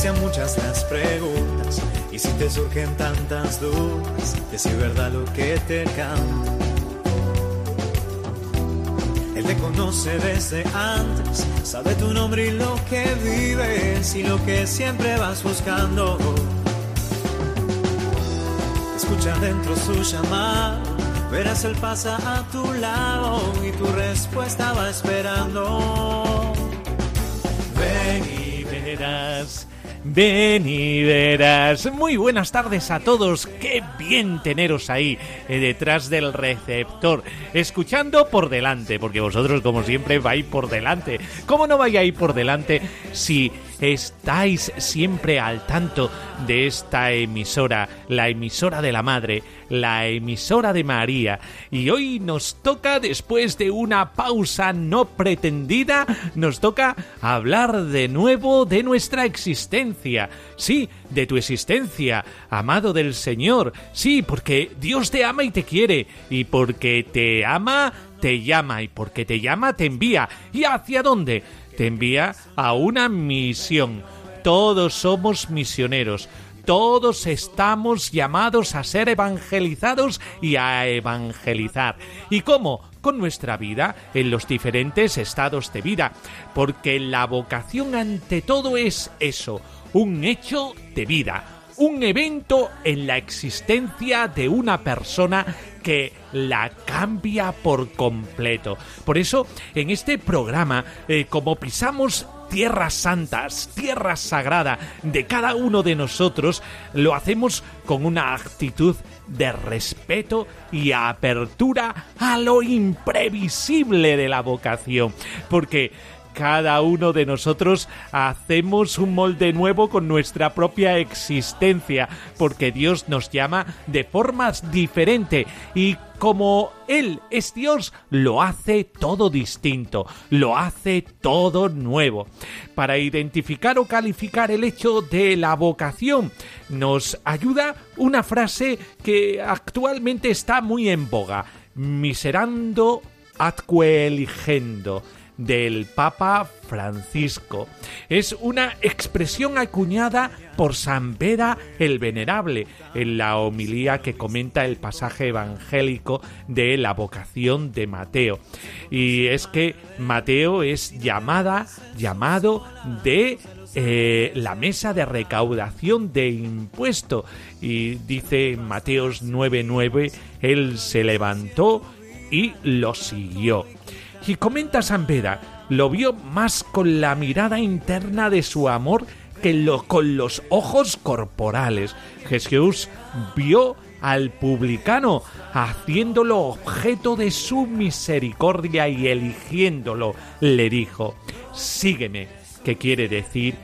Sean muchas las preguntas y si te surgen tantas dudas, decir verdad lo que te canta. Él te conoce desde antes, sabe tu nombre y lo que vives y lo que siempre vas buscando. Escucha dentro su llamado, verás él pasa a tu lado y tu respuesta va esperando. Ven y verás. Ven y verás. Muy buenas tardes a todos. Qué bien teneros ahí eh, detrás del receptor, escuchando por delante, porque vosotros como siempre vais por delante. ¿Cómo no vayáis por delante si estáis siempre al tanto de esta emisora, la emisora de la Madre, la emisora de María. Y hoy nos toca, después de una pausa no pretendida, nos toca hablar de nuevo de nuestra existencia. Sí, de tu existencia, amado del Señor. Sí, porque Dios te ama y te quiere. Y porque te ama, te llama. Y porque te llama, te envía. ¿Y hacia dónde? Te envía a una misión. Todos somos misioneros. Todos estamos llamados a ser evangelizados y a evangelizar. ¿Y cómo? Con nuestra vida en los diferentes estados de vida. Porque la vocación ante todo es eso, un hecho de vida, un evento en la existencia de una persona que la cambia por completo. Por eso, en este programa, eh, como pisamos tierras santas, tierra sagrada de cada uno de nosotros, lo hacemos con una actitud de respeto y apertura a lo imprevisible de la vocación. Porque cada uno de nosotros hacemos un molde nuevo con nuestra propia existencia, porque Dios nos llama de formas diferentes y como Él es Dios, lo hace todo distinto, lo hace todo nuevo. Para identificar o calificar el hecho de la vocación, nos ayuda una frase que actualmente está muy en boga, miserando atque eligendo del Papa Francisco. Es una expresión acuñada por San Beda el Venerable en la homilía que comenta el pasaje evangélico de la vocación de Mateo. Y es que Mateo es llamada, llamado de eh, la mesa de recaudación de impuesto. Y dice Mateos 9:9, él se levantó y lo siguió. Y comenta San Beda, lo vio más con la mirada interna de su amor que lo, con los ojos corporales. Jesús vio al publicano haciéndolo objeto de su misericordia y eligiéndolo. Le dijo, sígueme, que quiere decir,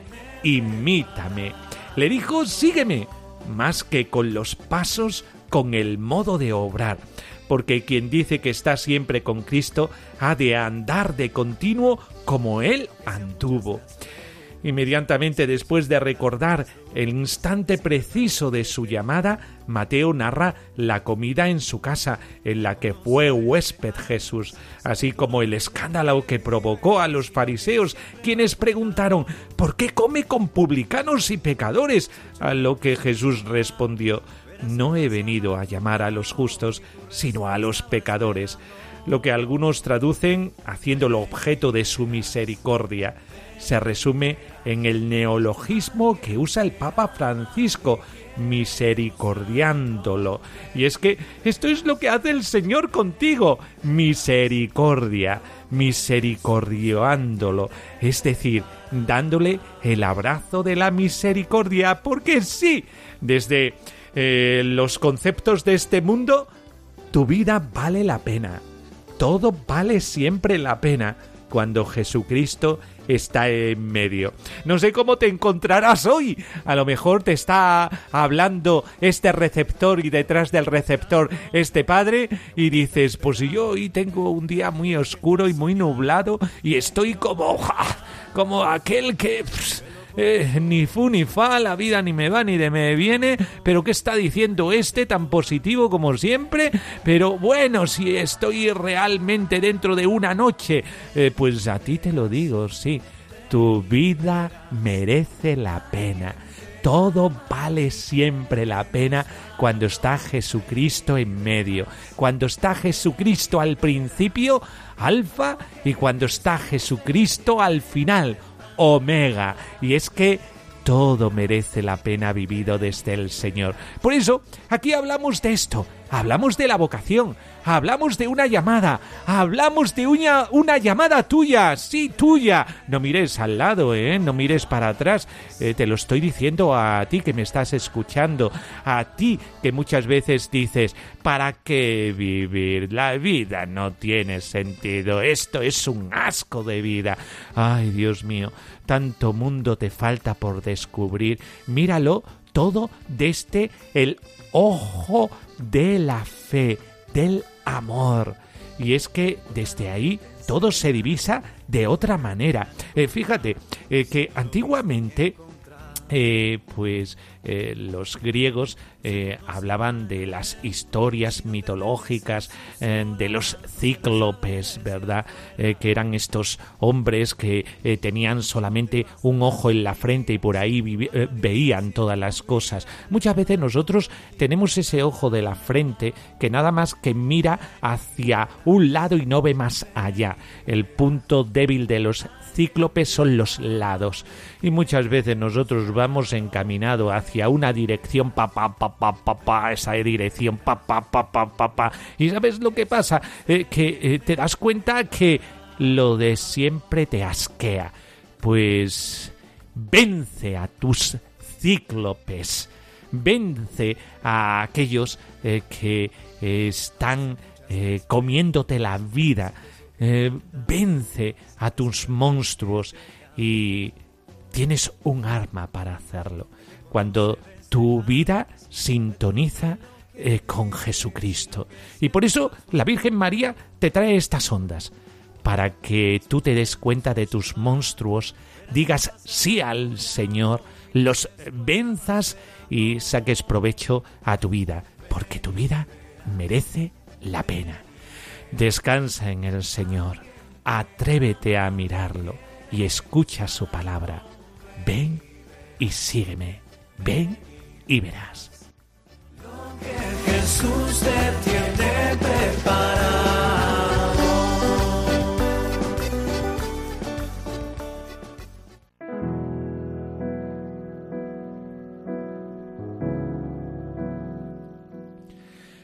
imítame. Le dijo, sígueme, más que con los pasos, con el modo de obrar porque quien dice que está siempre con Cristo ha de andar de continuo como Él anduvo. Inmediatamente después de recordar el instante preciso de su llamada, Mateo narra la comida en su casa en la que fue huésped Jesús, así como el escándalo que provocó a los fariseos, quienes preguntaron ¿por qué come con publicanos y pecadores? A lo que Jesús respondió no he venido a llamar a los justos, sino a los pecadores, lo que algunos traducen haciéndolo objeto de su misericordia. Se resume en el neologismo que usa el Papa Francisco, misericordiándolo. Y es que esto es lo que hace el Señor contigo, misericordia, misericordiándolo, es decir, dándole el abrazo de la misericordia, porque sí, desde eh, los conceptos de este mundo, tu vida vale la pena. Todo vale siempre la pena cuando Jesucristo está en medio. No sé cómo te encontrarás hoy. A lo mejor te está hablando este receptor y detrás del receptor este padre y dices, pues yo hoy tengo un día muy oscuro y muy nublado y estoy como como aquel que eh, ni fu ni fa, la vida ni me va ni de me viene, pero ¿qué está diciendo este tan positivo como siempre? Pero bueno, si estoy realmente dentro de una noche, eh, pues a ti te lo digo, sí, tu vida merece la pena. Todo vale siempre la pena cuando está Jesucristo en medio, cuando está Jesucristo al principio, alfa, y cuando está Jesucristo al final, omega. Y es que todo merece la pena vivido desde el Señor. Por eso, aquí hablamos de esto, hablamos de la vocación, hablamos de una llamada, hablamos de una, llamada tuya, sí, tuya. No mires al lado, ¿eh? No mires para atrás. Eh, te lo estoy diciendo a ti que me estás escuchando, a ti que muchas veces dices, ¿para qué vivir? La vida no tiene sentido, esto es un asco de vida. Ay, Dios mío tanto mundo te falta por descubrir. Míralo todo desde el ojo de la fe, del amor. Y es que desde ahí todo se divisa de otra manera. Eh, fíjate eh, que antiguamente eh, pues eh, los griegos eh, hablaban de las historias mitológicas de los cíclopes, ¿verdad? que eran estos hombres que tenían solamente un ojo en la frente y por ahí veían todas las cosas. Muchas veces nosotros tenemos ese ojo de la frente que nada más que mira hacia un lado y no ve más allá. El punto débil de los cíclopes son los lados y muchas veces nosotros vamos encaminado hacia una dirección pa pa pa pa pa, pa esa dirección pa pa pa pa pa pa. Y sabes lo que pasa eh, que eh, te das cuenta que lo de siempre te asquea. Pues vence a tus cíclopes. Vence a aquellos eh, que están comiéndote la vida. Vence a tus monstruos y tienes un arma para hacerlo. Cuando tu vida sintoniza eh, con Jesucristo. Y por eso la Virgen María te trae estas ondas, para que tú te des cuenta de tus monstruos, digas sí al Señor, los venzas y saques provecho a tu vida, porque tu vida merece la pena. Descansa en el Señor, atrévete a mirarlo y escucha su palabra. Ven y sígueme, ven y verás. Jesús te tiene preparado.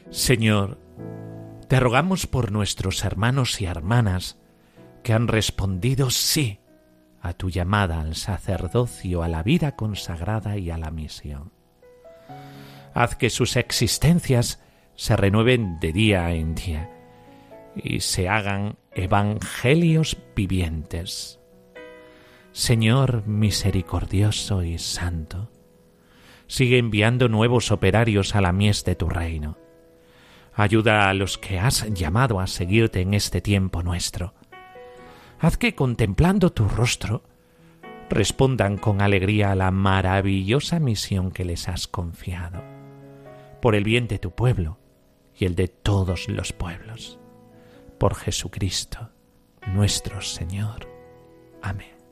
Señor, te rogamos por nuestros hermanos y hermanas que han respondido sí a tu llamada al sacerdocio, a la vida consagrada y a la misión. Haz que sus existencias se renueven de día en día y se hagan evangelios vivientes. Señor misericordioso y santo, sigue enviando nuevos operarios a la mies de tu reino Ayuda a los que has llamado a seguirte en este tiempo nuestro. Haz que contemplando tu rostro respondan con alegría a la maravillosa misión que les has confiado, por el bien de tu pueblo y el de todos los pueblos. Por Jesucristo, nuestro Señor. Amén.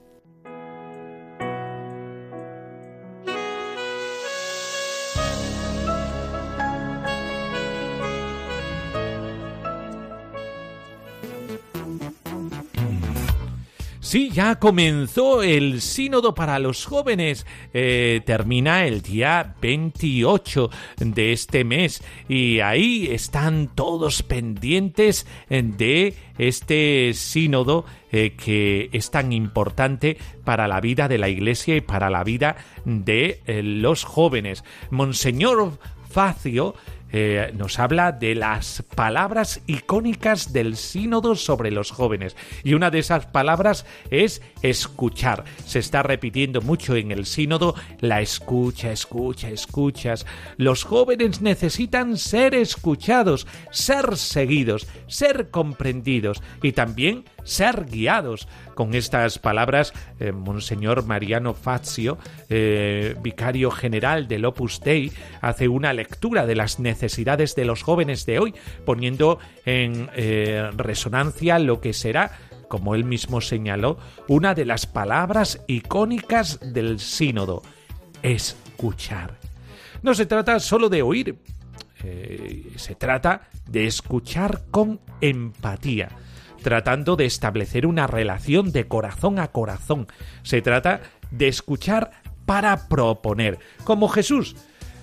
Sí, ya comenzó el sínodo para los jóvenes. Eh, termina el día 28 de este mes y ahí están todos pendientes de este sínodo eh, que es tan importante para la vida de la Iglesia y para la vida de eh, los jóvenes. Monseñor Facio eh, nos habla de las palabras icónicas del sínodo sobre los jóvenes. Y una de esas palabras es escuchar. Se está repitiendo mucho en el sínodo la escucha, escucha, escuchas. Los jóvenes necesitan ser escuchados, ser seguidos, ser comprendidos y también ser guiados. Con estas palabras, eh, Monseñor Mariano Fazio, eh, vicario general del Opus Dei, hace una lectura de las necesidades de los jóvenes de hoy, poniendo en eh, resonancia lo que será como él mismo señaló, una de las palabras icónicas del sínodo, escuchar. No se trata solo de oír, se trata de escuchar con empatía tratando de establecer una relación de corazón a corazón. Se trata de escuchar para proponer, como Jesús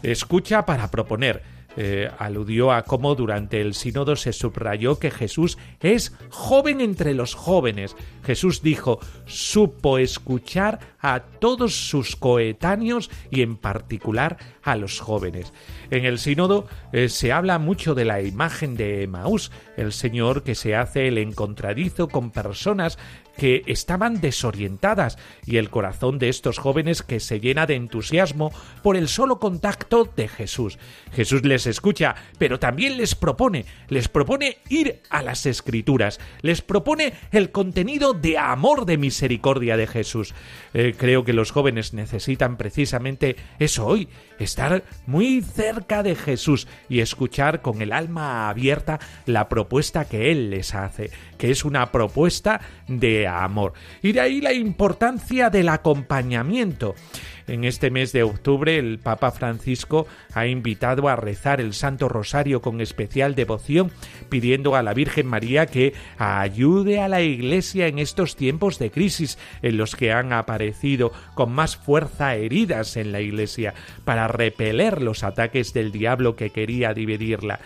escucha para proponer. Eh, aludió a cómo durante el sínodo se subrayó que Jesús es joven entre los jóvenes. Jesús dijo, supo escuchar a todos sus coetáneos y en particular a los jóvenes. En el sínodo eh, se habla mucho de la imagen de Emaús, el Señor que se hace el encontradizo con personas que estaban desorientadas y el corazón de estos jóvenes que se llena de entusiasmo por el solo contacto de Jesús. Jesús les escucha, pero también les propone, les propone ir a las escrituras, les propone el contenido de amor de misericordia de Jesús. Eh, creo que los jóvenes necesitan precisamente eso hoy, estar muy cerca de Jesús y escuchar con el alma abierta la propuesta que Él les hace, que es una propuesta de amor. Y de ahí la importancia del acompañamiento. En este mes de octubre el Papa Francisco ha invitado a rezar el Santo Rosario con especial devoción, pidiendo a la Virgen María que ayude a la Iglesia en estos tiempos de crisis en los que han aparecido con más fuerza heridas en la Iglesia para repeler los ataques del diablo que quería dividirla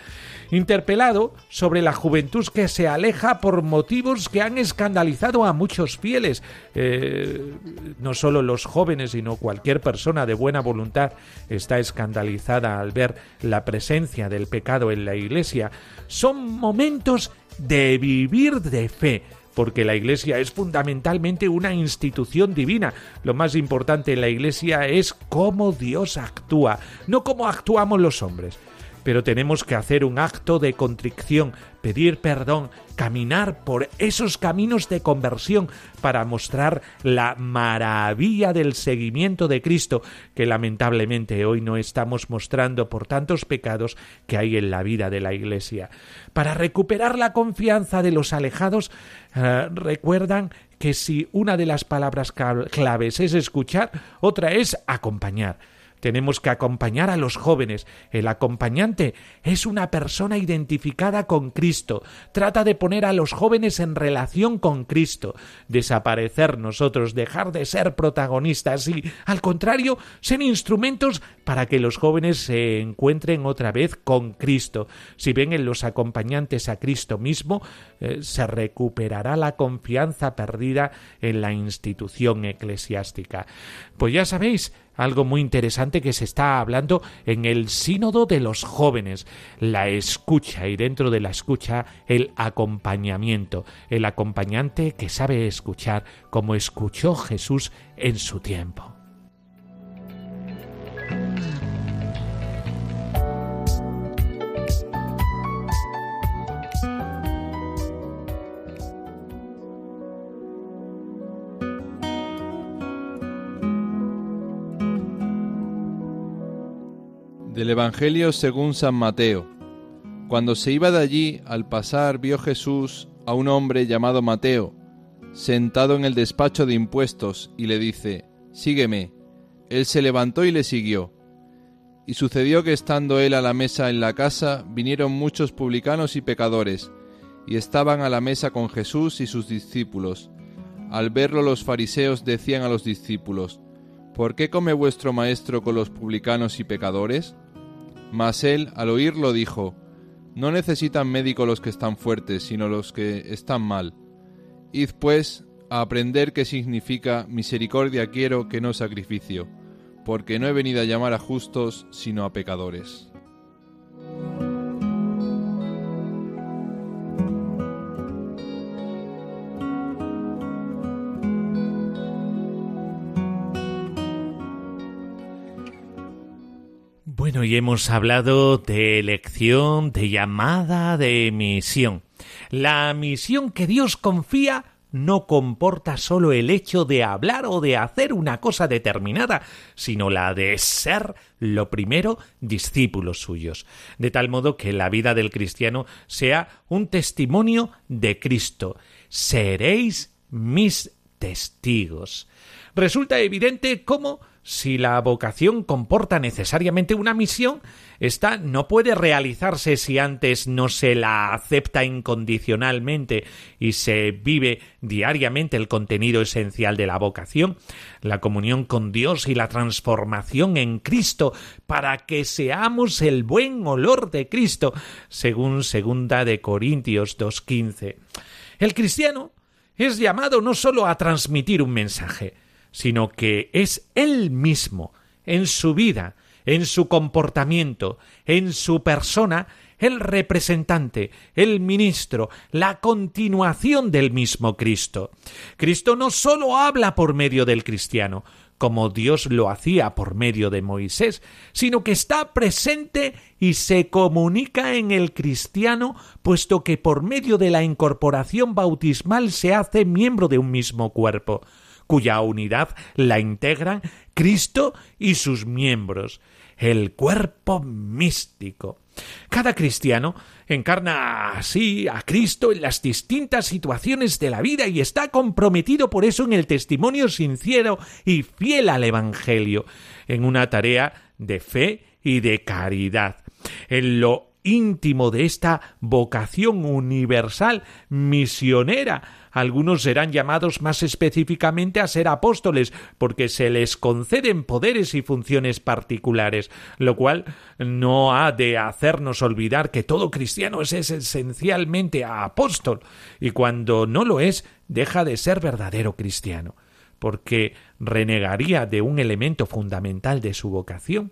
interpelado sobre la juventud que se aleja por motivos que han escandalizado a muchos fieles. Eh, no solo los jóvenes, sino cualquier persona de buena voluntad está escandalizada al ver la presencia del pecado en la Iglesia. Son momentos de vivir de fe porque la Iglesia es fundamentalmente una institución divina. Lo más importante en la Iglesia es cómo Dios actúa, no cómo actuamos los hombres pero tenemos que hacer un acto de contrición, pedir perdón, caminar por esos caminos de conversión para mostrar la maravilla del seguimiento de Cristo que lamentablemente hoy no estamos mostrando por tantos pecados que hay en la vida de la Iglesia. Para recuperar la confianza de los alejados, eh, recuerdan que si una de las palabras claves es escuchar, otra es acompañar. Tenemos que acompañar a los jóvenes. El acompañante es una persona identificada con Cristo. Trata de poner a los jóvenes en relación con Cristo. Desaparecer nosotros, dejar de ser protagonistas y, al contrario, ser instrumentos para que los jóvenes se encuentren otra vez con Cristo. Si ven en los acompañantes a Cristo mismo, eh, se recuperará la confianza perdida en la institución eclesiástica. Pues ya sabéis, algo muy interesante que se está hablando en el sínodo de los jóvenes, la escucha y dentro de la escucha el acompañamiento, el acompañante que sabe escuchar como escuchó Jesús en su tiempo. Del Evangelio según San Mateo. Cuando se iba de allí, al pasar vio Jesús a un hombre llamado Mateo, sentado en el despacho de impuestos, y le dice, Sígueme. Él se levantó y le siguió. Y sucedió que estando él a la mesa en la casa, vinieron muchos publicanos y pecadores, y estaban a la mesa con Jesús y sus discípulos. Al verlo los fariseos decían a los discípulos, ¿Por qué come vuestro maestro con los publicanos y pecadores? Mas él, al oírlo, dijo, No necesitan médico los que están fuertes, sino los que están mal. Id pues a aprender qué significa misericordia quiero que no sacrificio, porque no he venido a llamar a justos, sino a pecadores. Bueno, y hemos hablado de elección, de llamada, de misión. La misión que Dios confía no comporta solo el hecho de hablar o de hacer una cosa determinada, sino la de ser, lo primero, discípulos suyos, de tal modo que la vida del cristiano sea un testimonio de Cristo. Seréis mis testigos. Resulta evidente cómo si la vocación comporta necesariamente una misión, esta no puede realizarse si antes no se la acepta incondicionalmente y se vive diariamente el contenido esencial de la vocación, la comunión con Dios y la transformación en Cristo para que seamos el buen olor de Cristo, según segunda de Corintios 2:15. El cristiano es llamado no solo a transmitir un mensaje, sino que es Él mismo, en su vida, en su comportamiento, en su persona, el representante, el ministro, la continuación del mismo Cristo. Cristo no sólo habla por medio del cristiano, como Dios lo hacía por medio de Moisés, sino que está presente y se comunica en el cristiano, puesto que por medio de la incorporación bautismal se hace miembro de un mismo cuerpo cuya unidad la integran Cristo y sus miembros, el cuerpo místico. Cada cristiano encarna así a Cristo en las distintas situaciones de la vida y está comprometido por eso en el testimonio sincero y fiel al Evangelio, en una tarea de fe y de caridad. En lo íntimo de esta vocación universal misionera algunos serán llamados más específicamente a ser apóstoles, porque se les conceden poderes y funciones particulares, lo cual no ha de hacernos olvidar que todo cristiano es esencialmente apóstol, y cuando no lo es, deja de ser verdadero cristiano porque renegaría de un elemento fundamental de su vocación.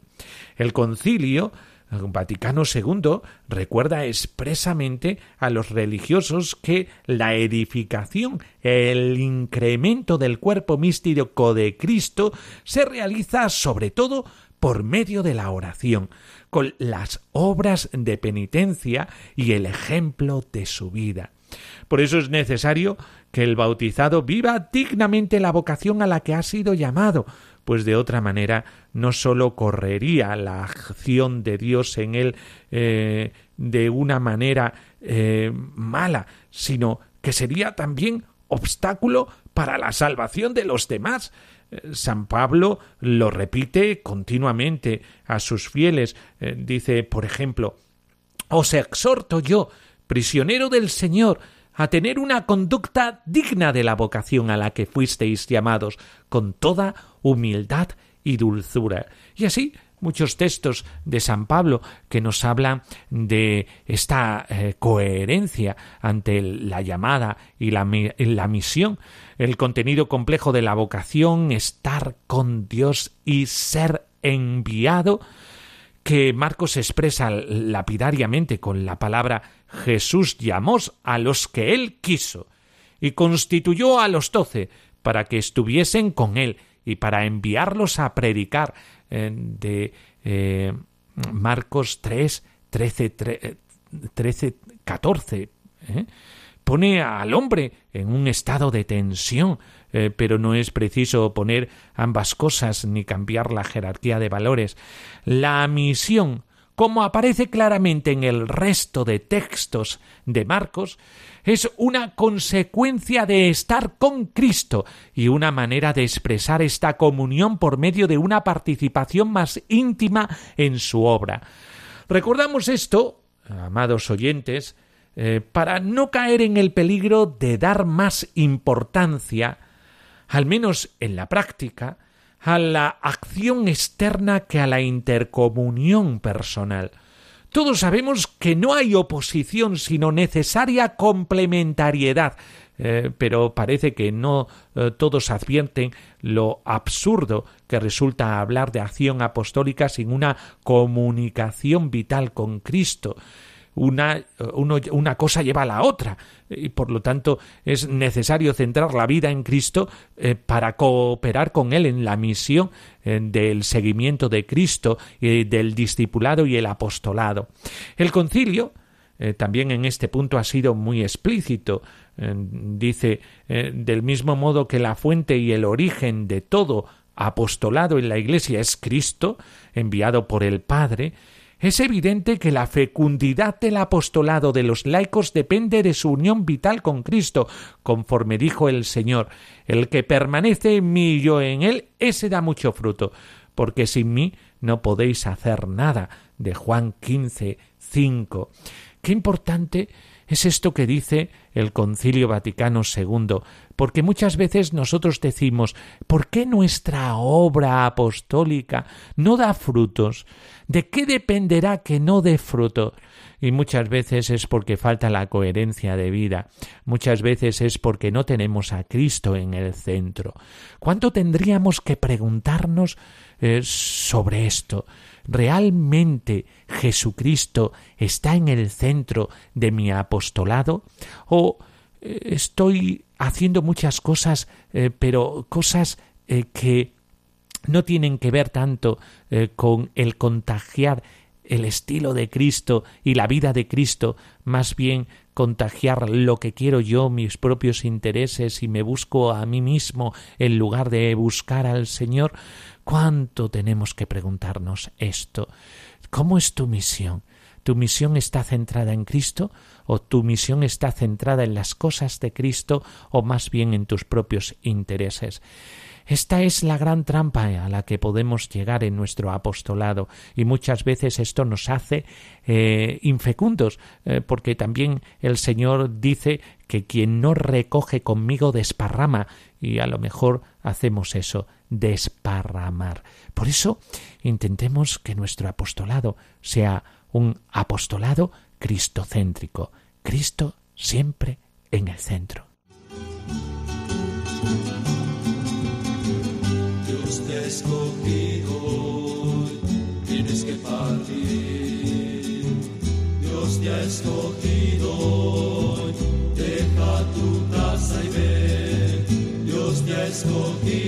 El concilio Vaticano II recuerda expresamente a los religiosos que la edificación, el incremento del cuerpo místico de Cristo se realiza sobre todo por medio de la oración, con las obras de penitencia y el ejemplo de su vida. Por eso es necesario que el bautizado viva dignamente la vocación a la que ha sido llamado, pues de otra manera no sólo correría la acción de Dios en él eh, de una manera eh, mala, sino que sería también obstáculo para la salvación de los demás. Eh, San Pablo lo repite continuamente a sus fieles. dice, por ejemplo, Os exhorto yo, prisionero del Señor, a tener una conducta digna de la vocación a la que fuisteis llamados, con toda humildad y dulzura. Y así muchos textos de San Pablo que nos hablan de esta eh, coherencia ante la llamada y la, la misión, el contenido complejo de la vocación, estar con Dios y ser enviado, que Marcos expresa lapidariamente con la palabra Jesús llamó a los que él quiso y constituyó a los doce para que estuviesen con él y para enviarlos a predicar eh, de eh, Marcos 3, 13, 13 14. Pone al hombre en un estado de tensión, eh, pero no es preciso poner ambas cosas ni cambiar la jerarquía de valores. La misión como aparece claramente en el resto de textos de Marcos, es una consecuencia de estar con Cristo y una manera de expresar esta comunión por medio de una participación más íntima en su obra. Recordamos esto, amados oyentes, eh, para no caer en el peligro de dar más importancia, al menos en la práctica, a la acción externa que a la intercomunión personal. Todos sabemos que no hay oposición sino necesaria complementariedad, eh, pero parece que no eh, todos advierten lo absurdo que resulta hablar de acción apostólica sin una comunicación vital con Cristo. Una, una cosa lleva a la otra y por lo tanto es necesario centrar la vida en Cristo eh, para cooperar con Él en la misión eh, del seguimiento de Cristo y del discipulado y el apostolado. El concilio eh, también en este punto ha sido muy explícito. dice, del mismo modo que la fuente y el origen de todo apostolado en la Iglesia es Cristo, enviado por el Padre, es evidente que la fecundidad del apostolado de los laicos depende de su unión vital con Cristo, conforme dijo el Señor. El que permanece en mí y yo en él, ese da mucho fruto, porque sin mí no podéis hacer nada. De Juan 15, 5. Qué importante es esto que dice el Concilio Vaticano II, porque muchas veces nosotros decimos ¿por qué nuestra obra apostólica no da frutos? ¿De qué dependerá que no dé fruto? Y muchas veces es porque falta la coherencia de vida, muchas veces es porque no tenemos a Cristo en el centro. ¿Cuánto tendríamos que preguntarnos eh, sobre esto? ¿Realmente Jesucristo está en el centro de mi apostolado? ¿O eh, estoy haciendo muchas cosas, eh, pero cosas eh, que no tienen que ver tanto con el contagiar el estilo de Cristo y la vida de Cristo, más bien contagiar lo que quiero yo, mis propios intereses y me busco a mí mismo en lugar de buscar al Señor, ¿Cuánto tenemos que preguntarnos esto? ¿Cómo es tu misión? ¿Tu misión está centrada en Cristo o tu misión está centrada en las cosas de Cristo o más bien en tus propios intereses? Esta es la gran trampa a la que podemos llegar en nuestro apostolado y muchas veces esto nos hace eh, infecundos eh, porque también el Señor dice que quien no recoge conmigo desparrama y a lo mejor hacemos eso, desparramar. Por eso intentemos que nuestro apostolado sea un apostolado cristocéntrico, Cristo siempre en el centro. Dios te ha escogido, tienes que partir. Dios te ha escogido, deja tu casa y ven. Dios te ha escogido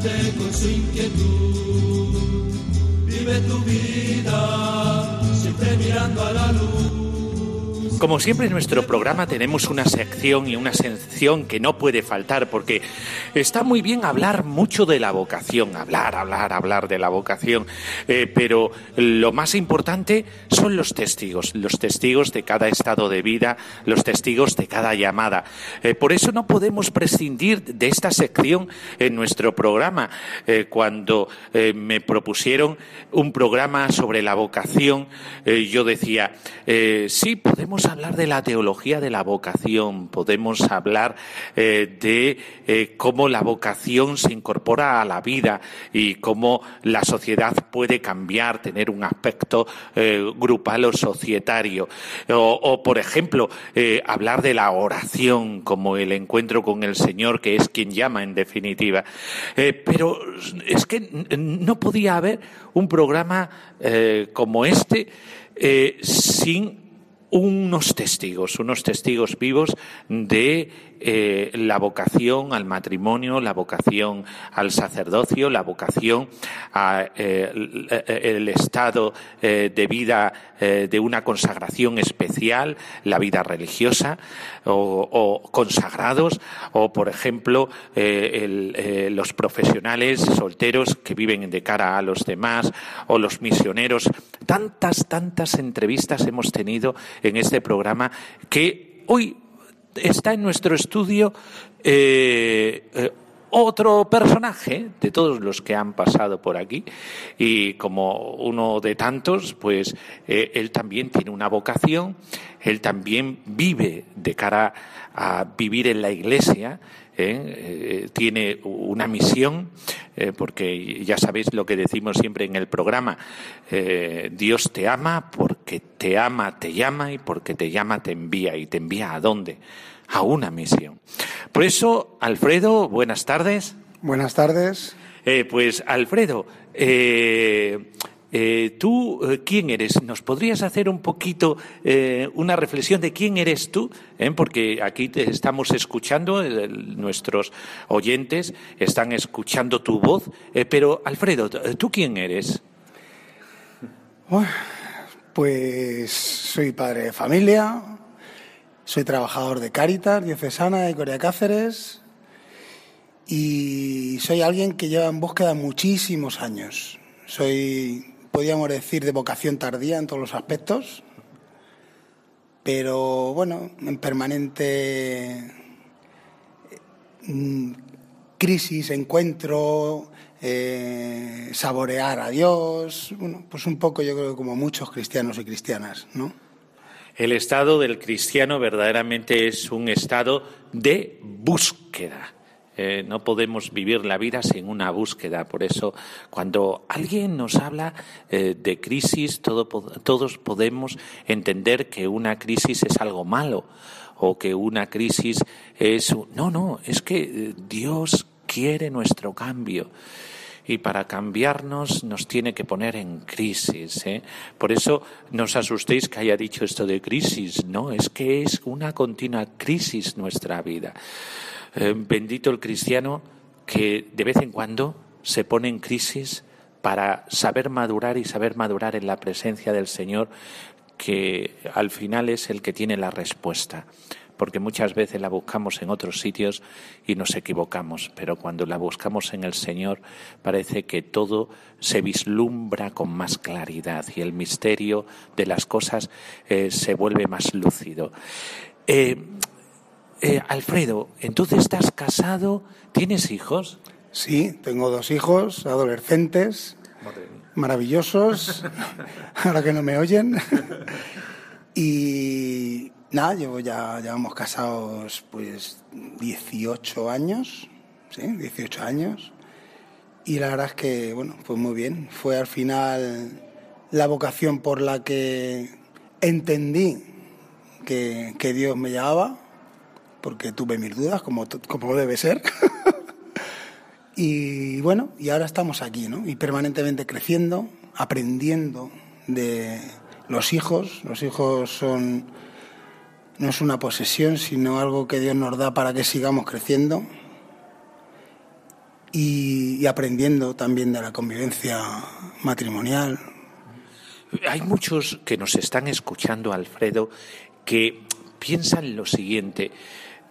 con su inquietud. Vive tu vida siempre mirando a la luz. Como siempre en nuestro programa tenemos una sección y una sección que no puede faltar porque está muy bien hablar mucho de la vocación, hablar, hablar, hablar de la vocación, eh, pero lo más importante son los testigos, los testigos de cada estado de vida, los testigos de cada llamada. Eh, por eso no podemos prescindir de esta sección en nuestro programa. Eh, cuando me propusieron un programa sobre la vocación, yo decía, sí, podemos hablar de la teología de la vocación, podemos hablar eh, de eh, cómo la vocación se incorpora a la vida y cómo la sociedad puede cambiar, tener un aspecto eh, grupal o societario. O, por ejemplo, eh, hablar de la oración como el encuentro con el Señor, que es quien llama en definitiva. Pero es que no podía haber un programa como este sin unos testigos, unos testigos vivos de eh, la vocación al matrimonio, la vocación al sacerdocio, la vocación al estado eh, de vida eh, de una consagración especial, la vida religiosa, o, consagrados, o por ejemplo eh, eh, los profesionales solteros que viven de cara a los demás, o los misioneros. Tantas, tantas entrevistas hemos tenido en este programa que hoy está en nuestro estudio eh, eh, otro personaje de todos los que han pasado por aquí. Y como uno de tantos, pues eh, él también tiene una vocación, él también vive de cara a vivir en la iglesia, tiene una misión, porque ya sabéis lo que decimos siempre en el programa, Dios te ama porque te ama, te llama y porque te llama, te envía. ¿Y te envía a dónde? a una misión. Por eso, Alfredo, buenas tardes. Buenas tardes. Eh, pues, Alfredo, eh, eh, ¿Tú quién eres? ¿Nos podrías hacer un poquito una reflexión de quién eres tú? Porque aquí te estamos escuchando, nuestros oyentes están escuchando tu voz, pero Alfredo, ¿tú quién eres? Pues soy padre de familia, soy trabajador de Cáritas diocesana de Corea Cáceres y soy alguien que lleva en búsqueda muchísimos años. Soy, podríamos decir, de vocación tardía en todos los aspectos, pero bueno, en permanente mm, crisis, encuentro, eh, saborear a Dios, bueno, pues un poco yo creo como muchos cristianos y cristianas, ¿no? El estado del cristiano verdaderamente es un estado de búsqueda. Eh, no podemos vivir la vida sin una búsqueda. Por eso, cuando alguien nos habla eh, de crisis, todos podemos entender que una crisis es algo malo o que una crisis es... No, no, es que eh, Dios quiere nuestro cambio y para cambiarnos nos tiene que poner en crisis. ¿eh? Por eso no os asustéis que haya dicho esto de crisis, no, es que es una continua crisis nuestra vida. Eh, bendito el cristiano que de vez en cuando se pone en crisis para saber madurar y saber madurar en la presencia del Señor, que al final es el que tiene la respuesta porque muchas veces la buscamos en otros sitios y nos equivocamos, pero cuando la buscamos en el Señor parece que todo se vislumbra con más claridad y el misterio de las cosas eh, se vuelve más lúcido. Eh, eh, Alfredo, entonces estás casado, ¿tienes hijos? Sí, tengo dos hijos, adolescentes, maravillosos, ahora que no me oyen. y Nada, llevo ya, llevamos casados pues 18 años, ¿sí? 18 años. Y la verdad es que, bueno, pues muy bien. Fue al final la vocación por la que entendí que, que Dios me llamaba, porque tuve mis dudas, como, como debe ser. y bueno, y ahora estamos aquí, ¿no? Y permanentemente creciendo, aprendiendo de los hijos. Los hijos son no es una posesión, sino algo que Dios nos da para que sigamos creciendo y, aprendiendo también de la convivencia matrimonial. Hay muchos que nos están escuchando, Alfredo, que piensan lo siguiente.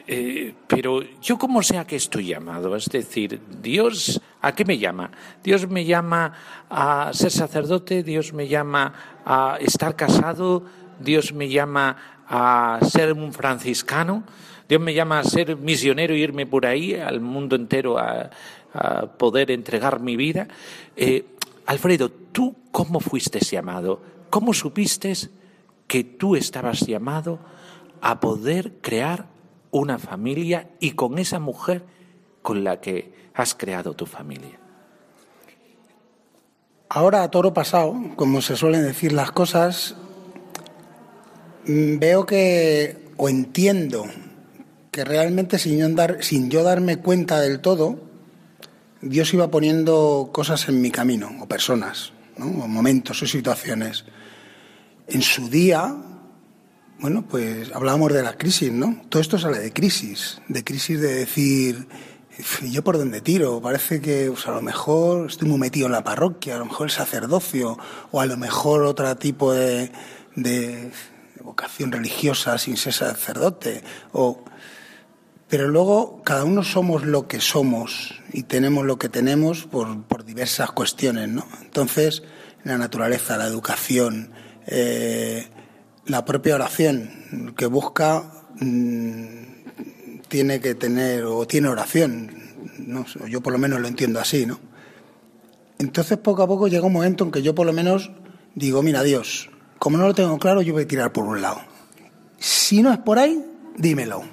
Eh, pero yo como sea que estoy llamado, es decir, Dios, ¿a qué me llama? Dios me llama a ser sacerdote, Dios me llama a estar casado, Dios me llama a ser un franciscano. Dios me llama a ser misionero y irme por ahí al mundo entero a, poder entregar mi vida. Eh, Alfredo, ¿tú cómo fuiste llamado? ¿Cómo supiste que tú estabas llamado a poder crear una familia y con esa mujer con la que has creado tu familia? Ahora a toro pasado, como se suelen decir las cosas, Mm, veo que, o entiendo, que realmente sin yo, sin yo darme cuenta del todo, Dios iba poniendo cosas en mi camino, o personas, o momentos o situaciones. En su día, bueno, pues hablábamos de la crisis, ¿no? Todo esto sale de crisis, de crisis de decir, yo por dónde tiro, parece que pues, a lo mejor estoy muy metido en la parroquia, a lo mejor el sacerdocio, o a lo mejor otro tipo de, de vocación religiosa sin ser sacerdote. O... Pero luego cada uno somos lo que somos y tenemos lo que tenemos por, por diversas cuestiones. ¿no? Entonces, la naturaleza, la educación, eh, la propia oración que busca mm, tiene que tener o tiene oración. ¿no? yo por lo menos lo entiendo así, ¿no? Entonces poco a poco llega un momento en que yo por lo menos digo, mira Dios, como no lo tengo claro, yo voy a tirar por un lado. Si no es por ahí, dímelo.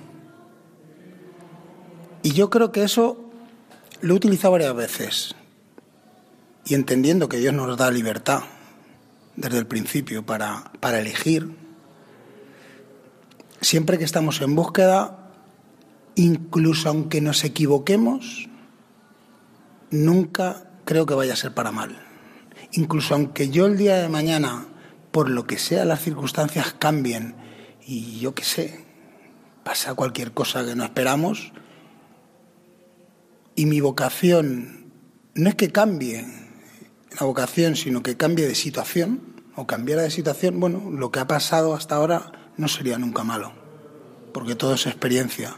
Y yo creo que eso lo he utilizado varias veces. Y entendiendo que Dios nos da libertad desde el principio para, para elegir, siempre que estamos en búsqueda, incluso aunque nos equivoquemos, nunca creo que vaya a ser para mal. Incluso aunque yo el día de mañana, por lo que sea, las circunstancias cambien y yo qué sé, pasa cualquier cosa que no esperamos, y mi vocación no es que cambie la vocación, sino que cambie de situación, o cambiara de situación, bueno, lo que ha pasado hasta ahora no sería nunca malo, porque todo es experiencia.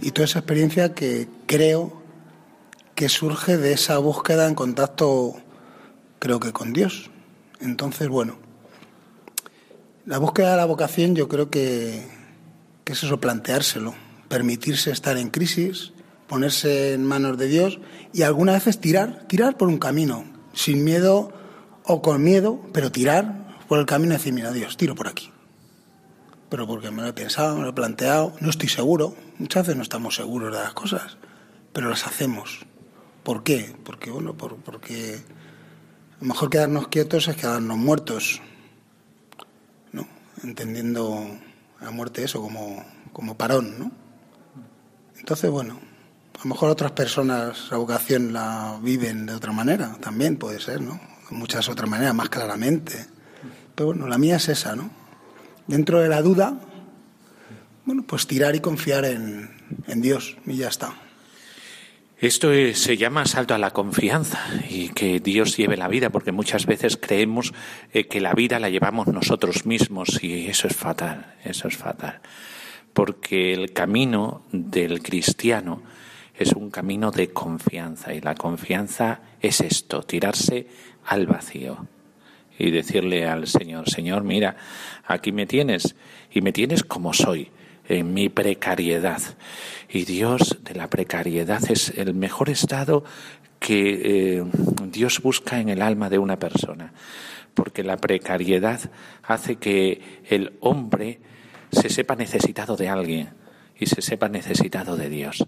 Y toda esa experiencia que creo que surge de esa búsqueda en contacto, creo que con Dios. Entonces, bueno, la búsqueda de la vocación yo creo que, que es eso, planteárselo, permitirse estar en crisis, ponerse en manos de Dios y algunas veces tirar, tirar por un camino, sin miedo o con miedo, pero tirar por el camino y decir, mira Dios, tiro por aquí. Pero porque me lo he pensado, me lo he planteado, no estoy seguro. Muchas veces no estamos seguros de las cosas, pero las hacemos. ¿Por qué? Porque, bueno, por, porque a lo mejor quedarnos quietos es quedarnos muertos, ¿no? Entendiendo la muerte eso como, como parón, ¿no? Entonces, bueno, a lo mejor otras personas la vocación la viven de otra manera, también puede ser, ¿no? Muchas otras maneras, más claramente. Pero bueno, la mía es esa, ¿no? Dentro de la duda, bueno, pues tirar y confiar en, Dios y ya está. Esto se llama salto a la confianza y que Dios lleve la vida, porque muchas veces creemos eh, que la vida la llevamos nosotros mismos y eso es fatal, eso es fatal. Porque el camino del cristiano es un camino de confianza y la confianza es esto, tirarse al vacío y decirle al Señor, Señor, mira, aquí me tienes y me tienes como soy, en mi precariedad. Y Dios de la precariedad es el mejor estado que eh, Dios busca en el alma de una persona, porque la precariedad hace que el hombre se sepa necesitado de alguien y se sepa necesitado de Dios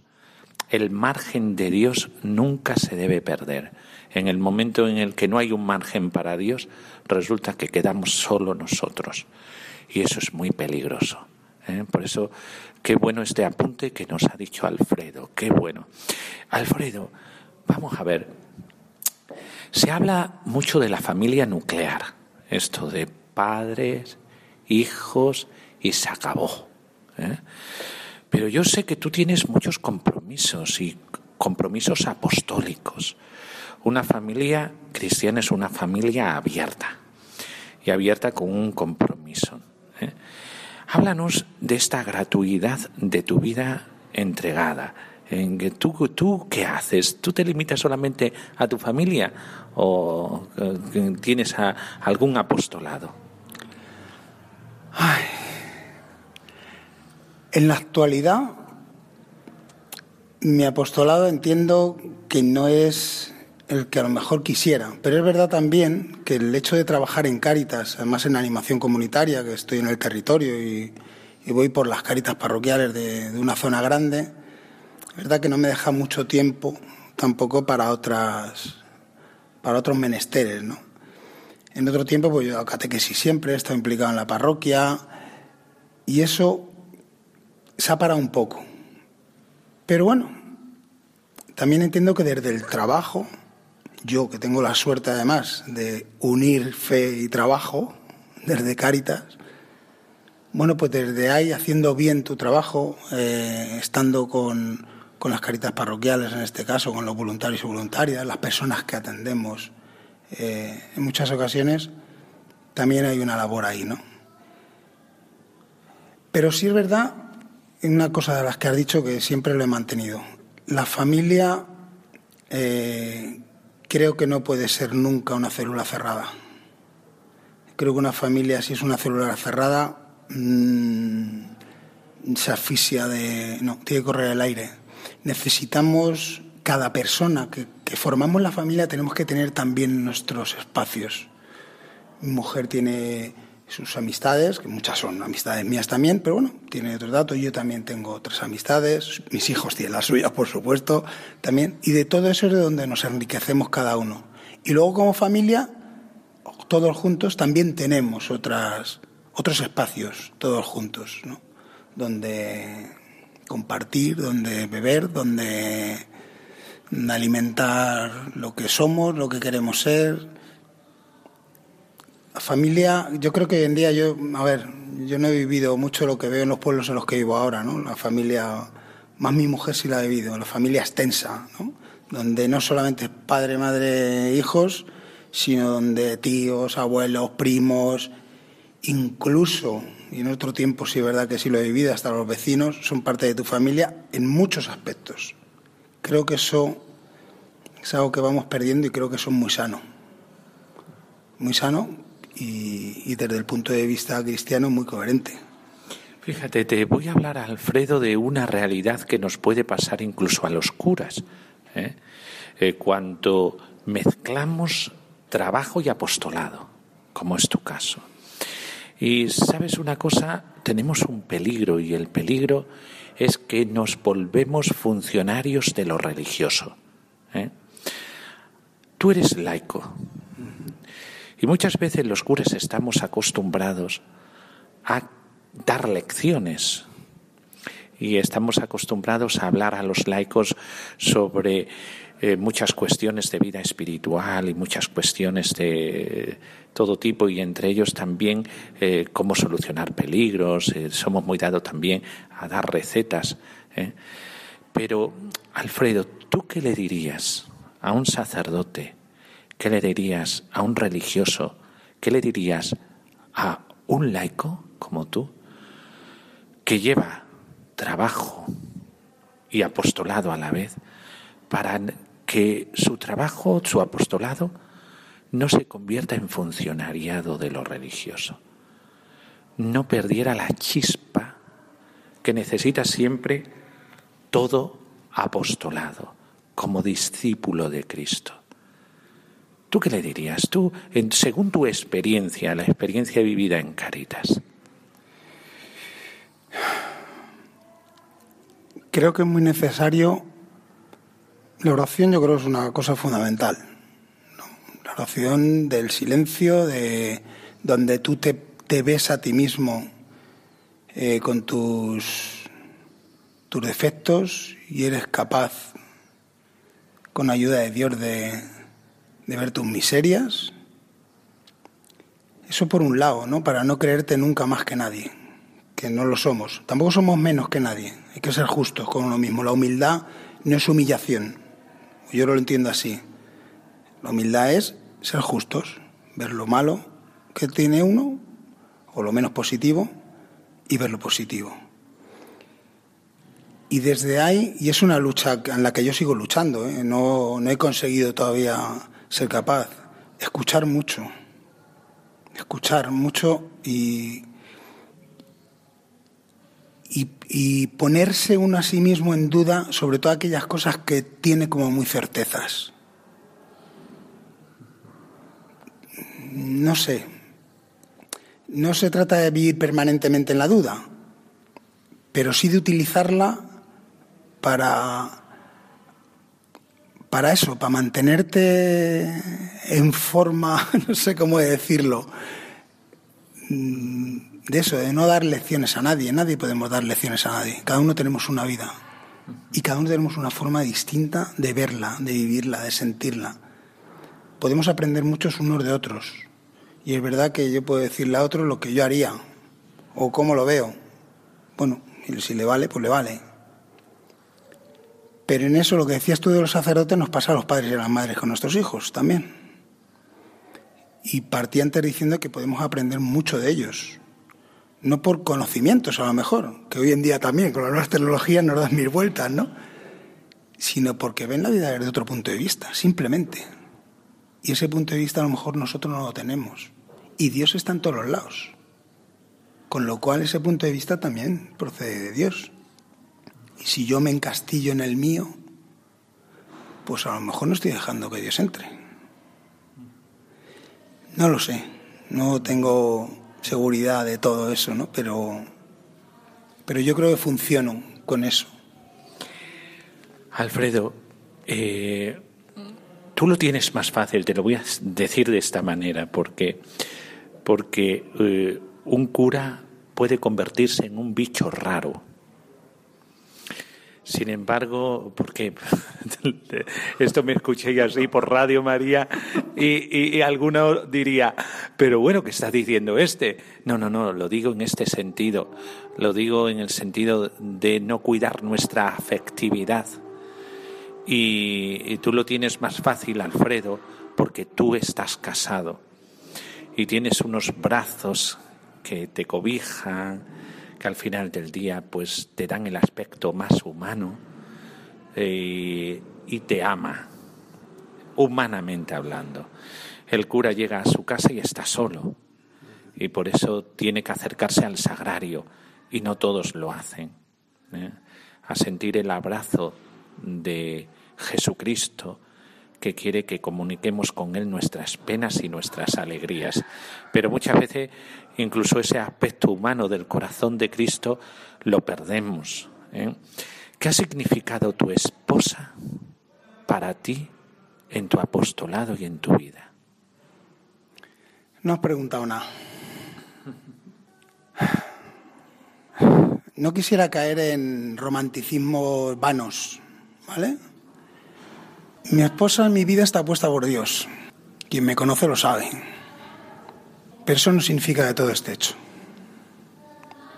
el margen de Dios nunca se debe perder. En el momento en el que no hay un margen para Dios, resulta que quedamos solo nosotros. Y eso es muy peligroso. ¿eh? Por eso, qué bueno este apunte que nos ha dicho Alfredo. Qué bueno. Alfredo, vamos a ver. Se habla mucho de la familia nuclear. Esto de padres, hijos y se acabó. ¿eh? Pero yo sé que tú tienes muchos compromisos y compromisos apostólicos. Una familia cristiana es una familia abierta y abierta con un compromiso. ¿eh? Háblanos de esta gratuidad de tu vida entregada. En que tú, ¿Tú qué haces? ¿Tú te limitas solamente a tu familia o eh, tienes algún apostolado? En la actualidad, mi apostolado entiendo que no es el que a lo mejor quisiera, pero es verdad también que el hecho de trabajar en Cáritas, además en animación comunitaria, que estoy en el territorio y, voy por las Cáritas parroquiales de, una zona grande, es verdad que no me deja mucho tiempo tampoco para otras para otros menesteres. En otro tiempo, pues yo a catequesis siempre, he estado implicado en la parroquia y eso se ha parado un poco. Pero bueno, también entiendo que desde el trabajo, yo que tengo la suerte además de unir fe y trabajo desde Cáritas, bueno, pues desde ahí haciendo bien tu trabajo, eh, estando con, con las caritas parroquiales en este caso, con los voluntarios y voluntarias, las personas que atendemos, eh, en muchas ocasiones también hay una labor ahí, ¿no? Pero sí es verdad una cosa de las que has dicho que siempre lo he mantenido. La familia eh, creo que no puede ser nunca una célula cerrada. Creo que una familia, si es una célula cerrada, mm, se asfixia de... No, tiene que correr el aire. Necesitamos cada persona que, que formamos la familia tenemos que tener también nuestros espacios. Mi mujer tiene sus amistades, que muchas son amistades mías también, pero bueno, tiene otros datos. Yo también tengo otras amistades, mis hijos tienen las suyas, por supuesto, también. Y de todo eso es de donde nos enriquecemos cada uno. Y luego como familia, todos juntos, también tenemos otras, otros espacios, todos juntos, ¿no? Donde compartir, donde beber, donde alimentar lo que somos, lo que queremos ser, familia, yo creo que hoy en día yo, a ver, yo no he vivido mucho lo que veo en los pueblos en los que vivo ahora, ¿no? La familia, más mi mujer sí la ha vivido, la familia extensa, ¿no? Donde no solamente es padre, madre, hijos, sino donde tíos, abuelos, primos, incluso, y en otro tiempo sí es verdad que sí lo he vivido, hasta los vecinos son parte de tu familia en muchos aspectos. Creo que eso es algo que vamos perdiendo y creo que eso es muy sano. Muy sano y, desde el punto de vista cristiano muy coherente. Fíjate, te voy a hablar, Alfredo, de una realidad que nos puede pasar incluso a los curas. ¿eh? Eh, cuando mezclamos trabajo y apostolado, como es tu caso. Y sabes una cosa, tenemos un peligro y el peligro es que nos volvemos funcionarios de lo religioso. ¿eh? Tú eres laico, y muchas veces los curas estamos acostumbrados a dar lecciones y estamos acostumbrados a hablar a los laicos sobre eh, muchas cuestiones de vida espiritual y muchas cuestiones de todo tipo y entre ellos también eh, cómo solucionar peligros. Eh, somos muy dados también a dar recetas. Pero, Alfredo, ¿tú qué le dirías a un sacerdote ¿Qué le dirías a un religioso? ¿Qué le dirías a un laico como tú que lleva trabajo y apostolado a la vez para que su trabajo, su apostolado, no se convierta en funcionariado de lo religioso, no perdiera la chispa que necesita siempre todo apostolado como discípulo de Cristo. ¿Tú qué le dirías? Tú, según tu experiencia, la experiencia vivida en Caritas. Creo que es muy necesario. La oración, yo creo, es una cosa fundamental. La oración del silencio, de donde tú te, ves a ti mismo eh, con tus, tus defectos y eres capaz, con ayuda de Dios, de, de ver tus miserias. Eso por un lado, ¿no? Para no creerte nunca más que nadie, que no lo somos. Tampoco somos menos que nadie. Hay que ser justos con uno mismo. La humildad no es humillación. Yo lo entiendo así. La humildad es ser justos, ver lo malo que tiene uno, o lo menos positivo, y ver lo positivo. Y desde ahí, y es una lucha en la que yo sigo luchando, ¿eh? no, no he conseguido todavía ser capaz, escuchar mucho, escuchar mucho y, y, ponerse uno a sí mismo en duda sobre todas aquellas cosas que tiene como muy certezas. No sé, no se trata de vivir permanentemente en la duda, pero sí de utilizarla para para eso, para mantenerte en forma, no sé cómo decirlo, mm, de eso, de no dar lecciones a nadie. Nadie podemos dar lecciones a nadie. Cada uno tenemos una vida y cada uno tenemos una forma distinta de verla, de vivirla, de sentirla. Podemos aprender muchos unos de otros. Y es verdad que yo puedo decirle a otro lo que yo haría o cómo lo veo. Bueno, si le vale, pues le vale. Pero en eso lo que decías tú de los sacerdotes nos pasa a los padres y a las madres con nuestros hijos también. Y partí antes diciendo que podemos aprender mucho de ellos. No por conocimientos a lo mejor, que hoy en día también con las nuevas tecnologías nos dan mil vueltas, ¿no? Sino porque ven la vida desde otro punto de vista, simplemente. Y ese punto de vista a lo mejor nosotros no lo tenemos. Y Dios está en todos los lados. Con lo cual ese punto de vista también procede de Dios. Y si yo me encastillo en el mío, pues a lo mejor no estoy dejando que Dios entre. No lo sé, no tengo seguridad de todo eso, ¿no? Pero, pero yo creo que funciono con eso. Alfredo, eh, tú lo tienes más fácil, te lo voy a decir de esta manera, porque, porque eh, un cura puede convertirse en un bicho raro sin embargo, porque esto me escuché así por Radio María y, y, alguno diría, pero bueno, ¿qué está diciendo este? No, no, no, lo digo en este sentido. Lo digo en el sentido de no cuidar nuestra afectividad. Y, y tú lo tienes más fácil, Alfredo, porque tú estás casado y tienes unos brazos que te cobijan, que al final del día pues te dan el aspecto más humano eh, y te ama, humanamente hablando. El cura llega a su casa y está solo y por eso tiene que acercarse al sagrario y no todos lo hacen. ¿eh? A sentir el abrazo de Jesucristo que quiere que comuniquemos con Él nuestras penas y nuestras alegrías. Pero muchas veces incluso ese aspecto humano del corazón de Cristo lo perdemos. ¿eh? ¿Qué ha significado tu esposa para ti en tu apostolado y en tu vida? No has preguntado nada. No quisiera caer en romanticismos vanos, ¿vale? Mi esposa mi vida está puesta por Dios. Quien me conoce lo sabe. Pero eso no significa que todo esté hecho.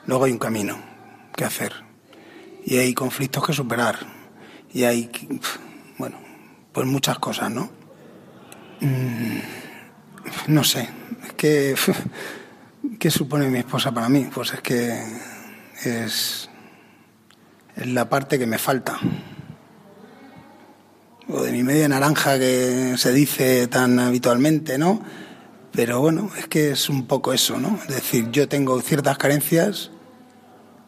Luego hay un camino que hacer. Y hay conflictos que superar. Y hay, bueno, pues muchas cosas, ¿no? Mm, no sé. Es ¿qué supone mi esposa para mí? Pues es que es, es la parte que me falta o de mi media naranja que se dice tan habitualmente, ¿no? Pero bueno, es que es un poco eso, ¿no? Es decir, yo tengo ciertas carencias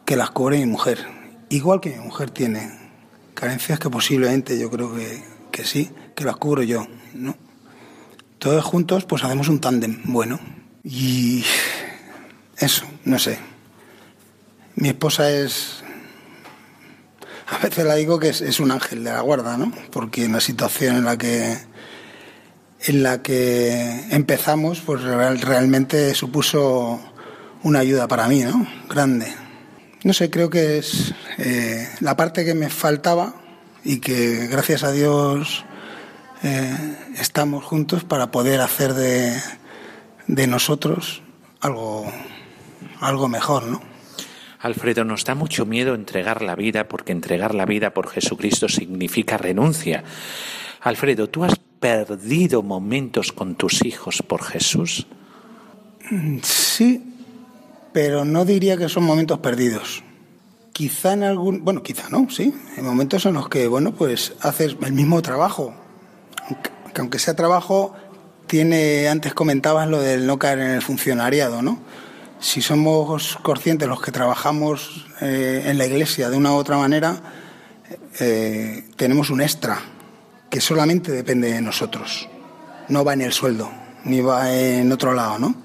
que las cubre mi mujer, igual que mi mujer tiene carencias que posiblemente yo creo que, que sí, que las cubro yo, ¿no? Todos juntos pues hacemos un tándem bueno. Y eso, no sé. Mi esposa es a veces la digo que es, un ángel de la guarda, ¿no? Porque en la situación en la que en la que empezamos, pues realmente supuso una ayuda para mí, ¿no? Grande. No sé, creo que es eh, la parte que me faltaba y que gracias a Dios eh, estamos juntos para poder hacer de, de nosotros algo, algo mejor, ¿no? Alfredo, nos da mucho miedo entregar la vida porque entregar la vida por Jesucristo significa renuncia. Alfredo, ¿tú has perdido momentos con tus hijos por Jesús? Sí, pero no diría que son momentos perdidos. Quizá en algún, bueno, quizá no, sí, en momentos en los que, bueno, pues haces el mismo trabajo, que aunque sea trabajo, tiene, antes comentabas lo del no caer en el funcionariado, ¿no? si somos conscientes los que trabajamos eh, en la iglesia de una u otra manera, eh, tenemos un extra que solamente depende de nosotros. No va en el sueldo, ni va en otro lado, ¿no?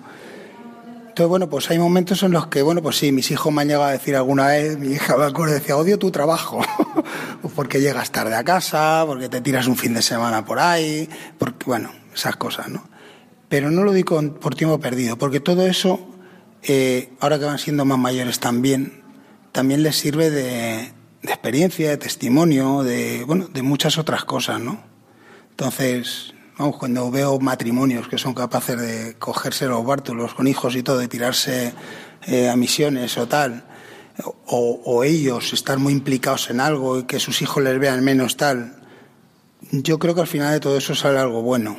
Entonces, bueno, pues hay momentos en los que, bueno, pues sí, mis hijos me han llegado a decir alguna vez, mi hija me acuerdo, decía, odio tu trabajo, porque llegas tarde a casa, porque te tiras un fin de semana por ahí, porque, bueno, esas cosas, ¿no? Pero no lo digo por tiempo perdido, porque todo eso eh, ahora que van siendo más mayores también, también les sirve de, experiencia, de testimonio, de, bueno, de muchas otras cosas, ¿no? Entonces, vamos, cuando veo matrimonios que son capaces de cogerse los bártulos con hijos y todo, de tirarse eh, a misiones o tal, o, ellos estar muy implicados en algo y que sus hijos les vean menos tal, yo creo que al final de todo eso sale algo bueno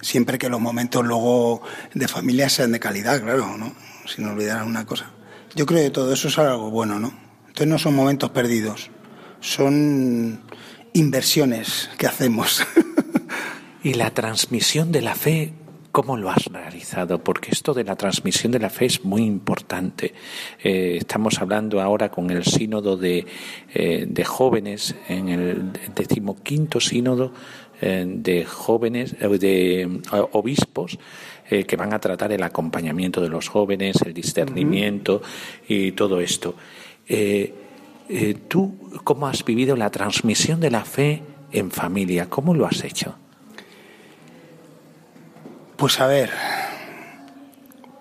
siempre que los momentos luego de familia sean de calidad, claro, ¿no? Sin olvidar una cosa. Yo creo que todo eso es algo bueno, ¿no? Entonces no son momentos perdidos, son inversiones que hacemos. ¿Y la transmisión de la fe ¿Cómo lo has realizado? Porque esto de la transmisión de la fe es muy importante. Eh, estamos hablando ahora con el sínodo de, eh, de jóvenes, en el decimoquinto sínodo eh, de jóvenes, de obispos, que van a tratar el acompañamiento de los jóvenes, el discernimiento y todo esto. ¿Tú cómo has vivido la transmisión de la fe en familia? ¿Cómo lo has hecho? Pues a ver,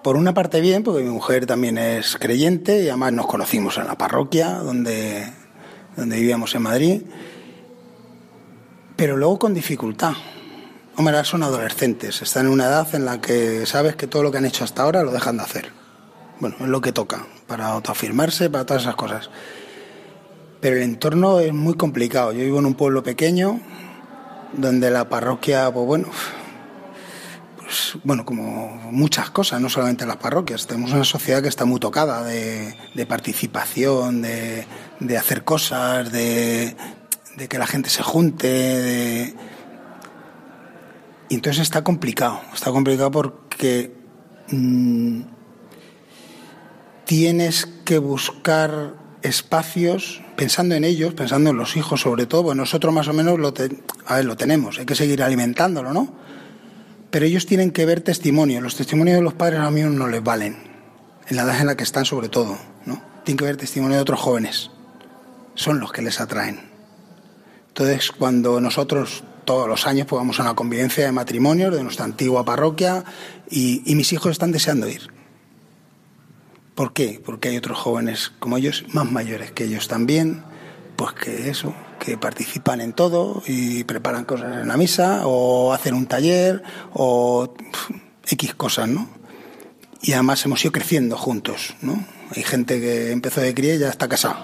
por una parte bien, porque mi mujer también es creyente y además nos conocimos en la parroquia donde, donde vivíamos en Madrid, pero luego con dificultad. Hombre, son adolescentes, están en una edad en la que sabes que todo lo que han hecho hasta ahora lo dejan de hacer. Bueno, es lo que toca, para autoafirmarse, para todas esas cosas. Pero el entorno es muy complicado. Yo vivo en un pueblo pequeño, donde la parroquia, pues bueno, pues, bueno, como muchas cosas, no solamente las parroquias. Tenemos una sociedad que está muy tocada de, participación, de, hacer cosas, de, que la gente se junte. Y entonces está complicado. Está complicado porque mm, tienes que buscar espacios pensando en ellos, pensando en los hijos sobre todo. Bueno, nosotros más o menos lo, a ver, lo tenemos, hay que seguir alimentándolo, ¿no? pero ellos tienen que ver testimonio. Los testimonios de los padres a mí no les valen, en la edad en la que están sobre todo, ¿no? Tienen que ver testimonio de otros jóvenes, son los que les atraen. Entonces, cuando nosotros todos los años pues, a una convivencia de matrimonios de nuestra antigua parroquia y mis hijos están deseando ir. ¿Por qué? Porque hay otros jóvenes como ellos, más mayores que ellos también, pues que eso, que participan en todo y preparan cosas en la misa o hacen un taller o X cosas, ¿no? Y además hemos ido creciendo juntos, ¿no? Hay gente que empezó de cría y ya está casado.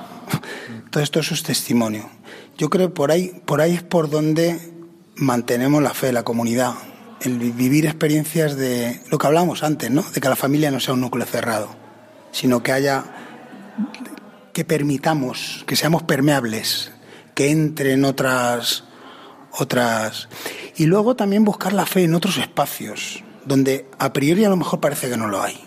Todo esto es testimonio. Yo creo que por ahí, por ahí es por donde mantenemos la fe, la comunidad, el vivir experiencias de lo que hablamos antes, ¿no? De que la familia no sea un núcleo cerrado, sino que haya que permitamos, que seamos permeables, que entren otras otras y luego también buscar la fe en otros espacios donde a priori a lo mejor parece que no lo hay.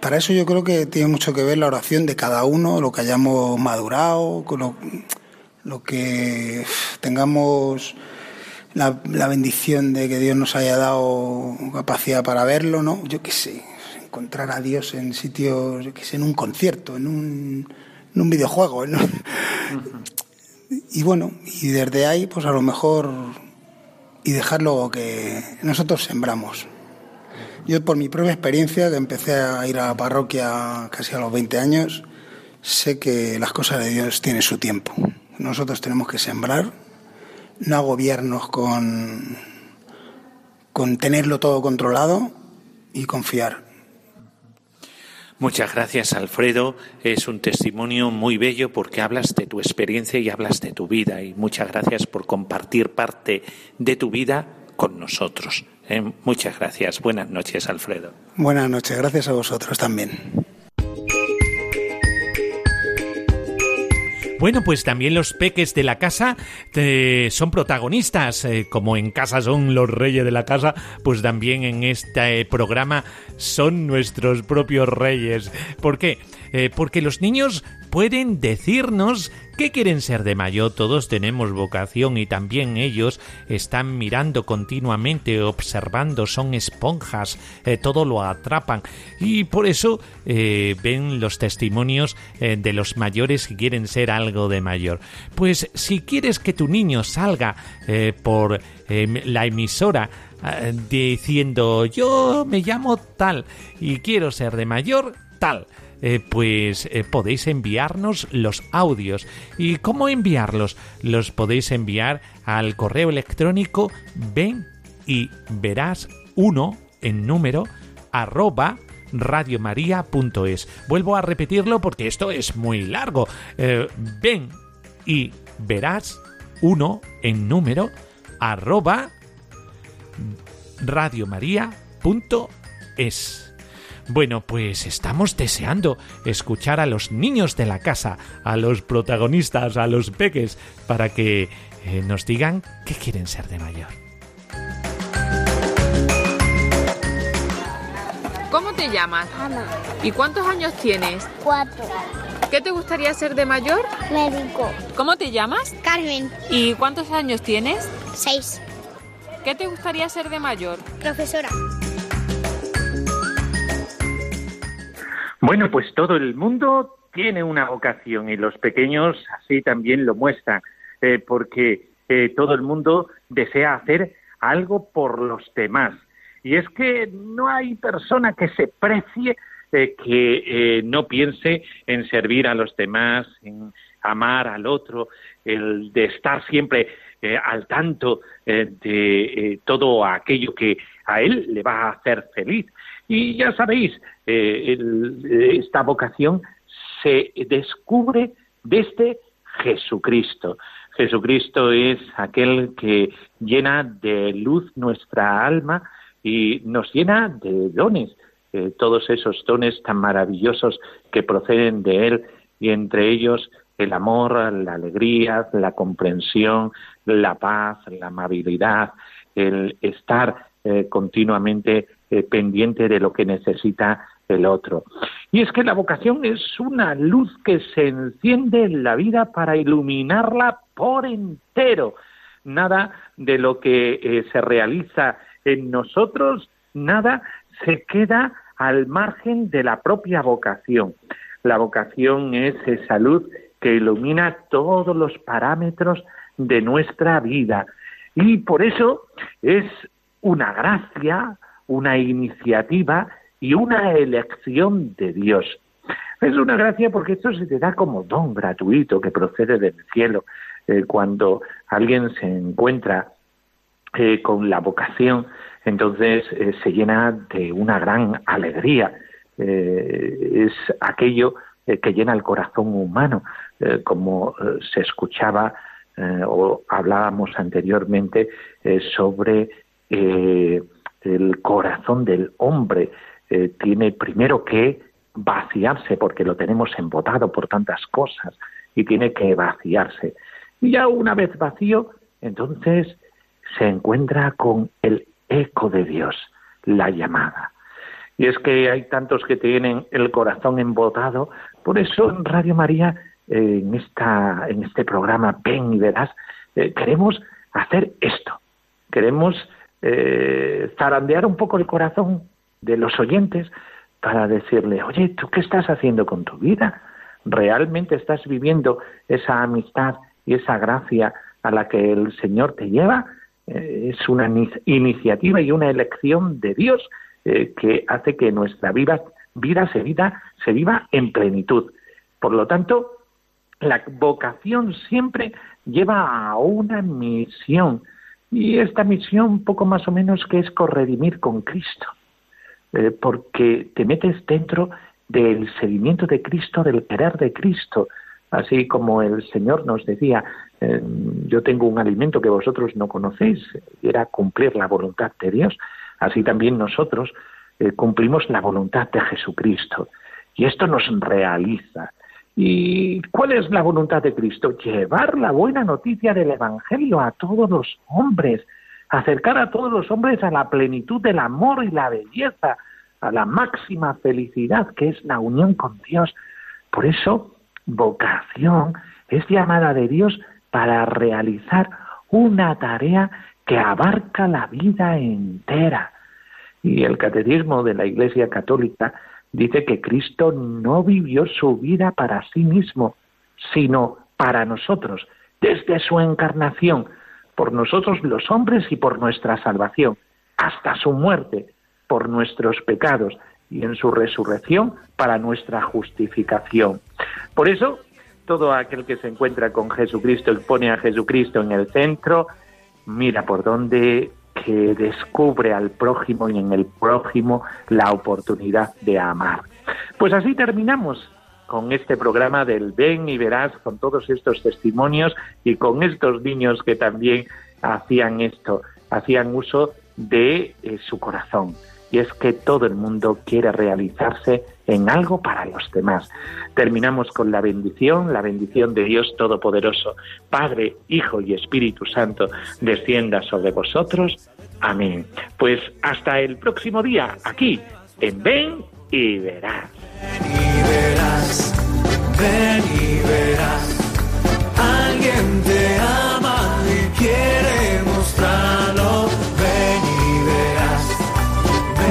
Para eso yo creo que tiene mucho que ver la oración de cada uno, lo que hayamos madurado, lo, lo que tengamos la, la, bendición de que Dios nos haya dado capacidad para verlo, ¿no? Yo qué sé, encontrar a Dios en sitios, qué sé, en un concierto, en un, en un videojuego. Y bueno, y desde ahí, pues a lo mejor, y dejarlo que nosotros sembramos. Yo por mi propia experiencia, que empecé a ir a la parroquia casi a los 20 años, sé que las cosas de Dios tienen su tiempo. Nosotros tenemos que sembrar, no agobiarnos con, con tenerlo todo controlado y confiar. Muchas gracias, Alfredo. Es un testimonio muy bello porque hablas de tu experiencia y hablas de tu vida. Y muchas gracias por compartir parte de tu vida con nosotros. ¿eh? muchas gracias. Buenas noches, Alfredo. Buenas noches. Gracias a vosotros también. Bueno, pues también los peques de la casa eh, son protagonistas, eh, como en casa son los reyes de la casa, pues también en este programa son nuestros propios reyes. ¿Por qué? Eh, porque los niños pueden decirnos qué quieren ser de mayor. Todos tenemos vocación y también ellos están mirando continuamente, observando, son esponjas, eh, todo lo atrapan. Y por eso eh, ven los testimonios de los mayores que quieren ser algo de mayor. Pues si quieres que tu niño salga por la emisora, diciendo yo me llamo tal y quiero ser de mayor tal eh, pues eh, podéis enviarnos los audios. ¿Y cómo enviarlos? Los podéis enviar al correo electrónico ven y verás uno en número arroba radiomaria.es. Vuelvo a repetirlo porque esto es muy largo. Eh, ven y verás uno en número arroba radiomaria.es. Bueno, pues estamos deseando escuchar a los niños de la casa, a los protagonistas, a los peques, para que eh, nos digan qué quieren ser de mayor. te llamas? Ana. ¿Y cuántos años tienes? Cuatro. ¿Qué te gustaría ser de mayor? Médico. ¿Cómo te llamas? Carmen. ¿Y cuántos años tienes? Seis. ¿Qué te gustaría ser de mayor? Profesora. Bueno, pues todo el mundo tiene una vocación y los pequeños así también lo muestran, eh, porque eh, todo el mundo desea hacer algo por los demás. Y es que no hay persona que se precie eh, que no piense en servir a los demás, en amar al otro, el de estar siempre al tanto de todo aquello que a él le va a hacer feliz. Y ya sabéis, esta vocación se descubre desde Jesucristo. Jesucristo es aquel que llena de luz nuestra alma y nos llena de dones, eh, todos esos dones tan maravillosos que proceden de Él y entre ellos el amor, la alegría, la comprensión, la paz, la amabilidad, el estar eh, continuamente eh, pendiente de lo que necesita el otro. Y es que la vocación es una luz que se enciende en la vida para iluminarla por entero. Nada de lo que eh, se realiza en nosotros, nada se queda al margen de la propia vocación. La vocación es esa luz que ilumina todos los parámetros de nuestra vida. Y por eso es una gracia, una iniciativa y una elección de Dios. Es una gracia porque esto se te da como don gratuito que procede del cielo. Eh, cuando alguien se encuentra eh, con la vocación, entonces eh, se llena de una gran alegría. es aquello que llena el corazón humano, como se escuchaba o hablábamos anteriormente sobre el corazón del hombre eh, tiene primero que vaciarse porque lo tenemos embotado por tantas cosas y tiene que vaciarse. Y ya una vez vacío, entonces se encuentra con el eco de Dios, la llamada. Y es que hay tantos que tienen el corazón embotado, por eso en Radio María, eh, en, esta, en este programa Ven y Verás, eh, queremos hacer esto. Queremos zarandear un poco el corazón de los oyentes para decirle, oye, ¿tú qué estás haciendo con tu vida? ¿Realmente estás viviendo esa amistad y esa gracia a la que el Señor te lleva? Eh, es una iniciativa y una elección de Dios eh, que hace que nuestra vida, vida se, vida se viva en plenitud. Por lo tanto, la vocación siempre lleva a una misión. Y esta misión, poco más o menos, que es corredimir con Cristo. Eh, porque te metes dentro del seguimiento de Cristo, del querer de Cristo, así como el Señor nos decía, eh, yo tengo un alimento que vosotros no conocéis, y era cumplir la voluntad de Dios, así también nosotros eh, cumplimos la voluntad de Jesucristo, y esto nos realiza. ¿Y cuál es la voluntad de Cristo? Llevar la buena noticia del Evangelio a todos los hombres, acercar a todos los hombres a la plenitud del amor y la belleza, a la máxima felicidad que es la unión con Dios. Por eso, vocación es llamada de Dios para realizar una tarea que abarca la vida entera. Y el catecismo de la Iglesia Católica dice que Cristo no vivió su vida para sí mismo, sino para nosotros, desde su encarnación, por nosotros los hombres y por nuestra salvación, hasta su muerte, por nuestros pecados, y en su resurrección para nuestra justificación. Por eso, todo aquel que se encuentra con Jesucristo y pone a Jesucristo en el centro, mira por dónde que descubre al prójimo y en el prójimo la oportunidad de amar. Pues así terminamos con este programa del Ven y Verás, con todos estos testimonios y con estos niños que también hacían esto, hacían uso de eh, su corazón. Y es que todo el mundo quiere realizarse en algo para los demás. Terminamos con la bendición, la bendición de Dios Todopoderoso, Padre, Hijo y Espíritu Santo, descienda sobre vosotros. Amén. Pues hasta el próximo día, aquí, en Ven y verás. Ven y verás, ven y verás. Alguien te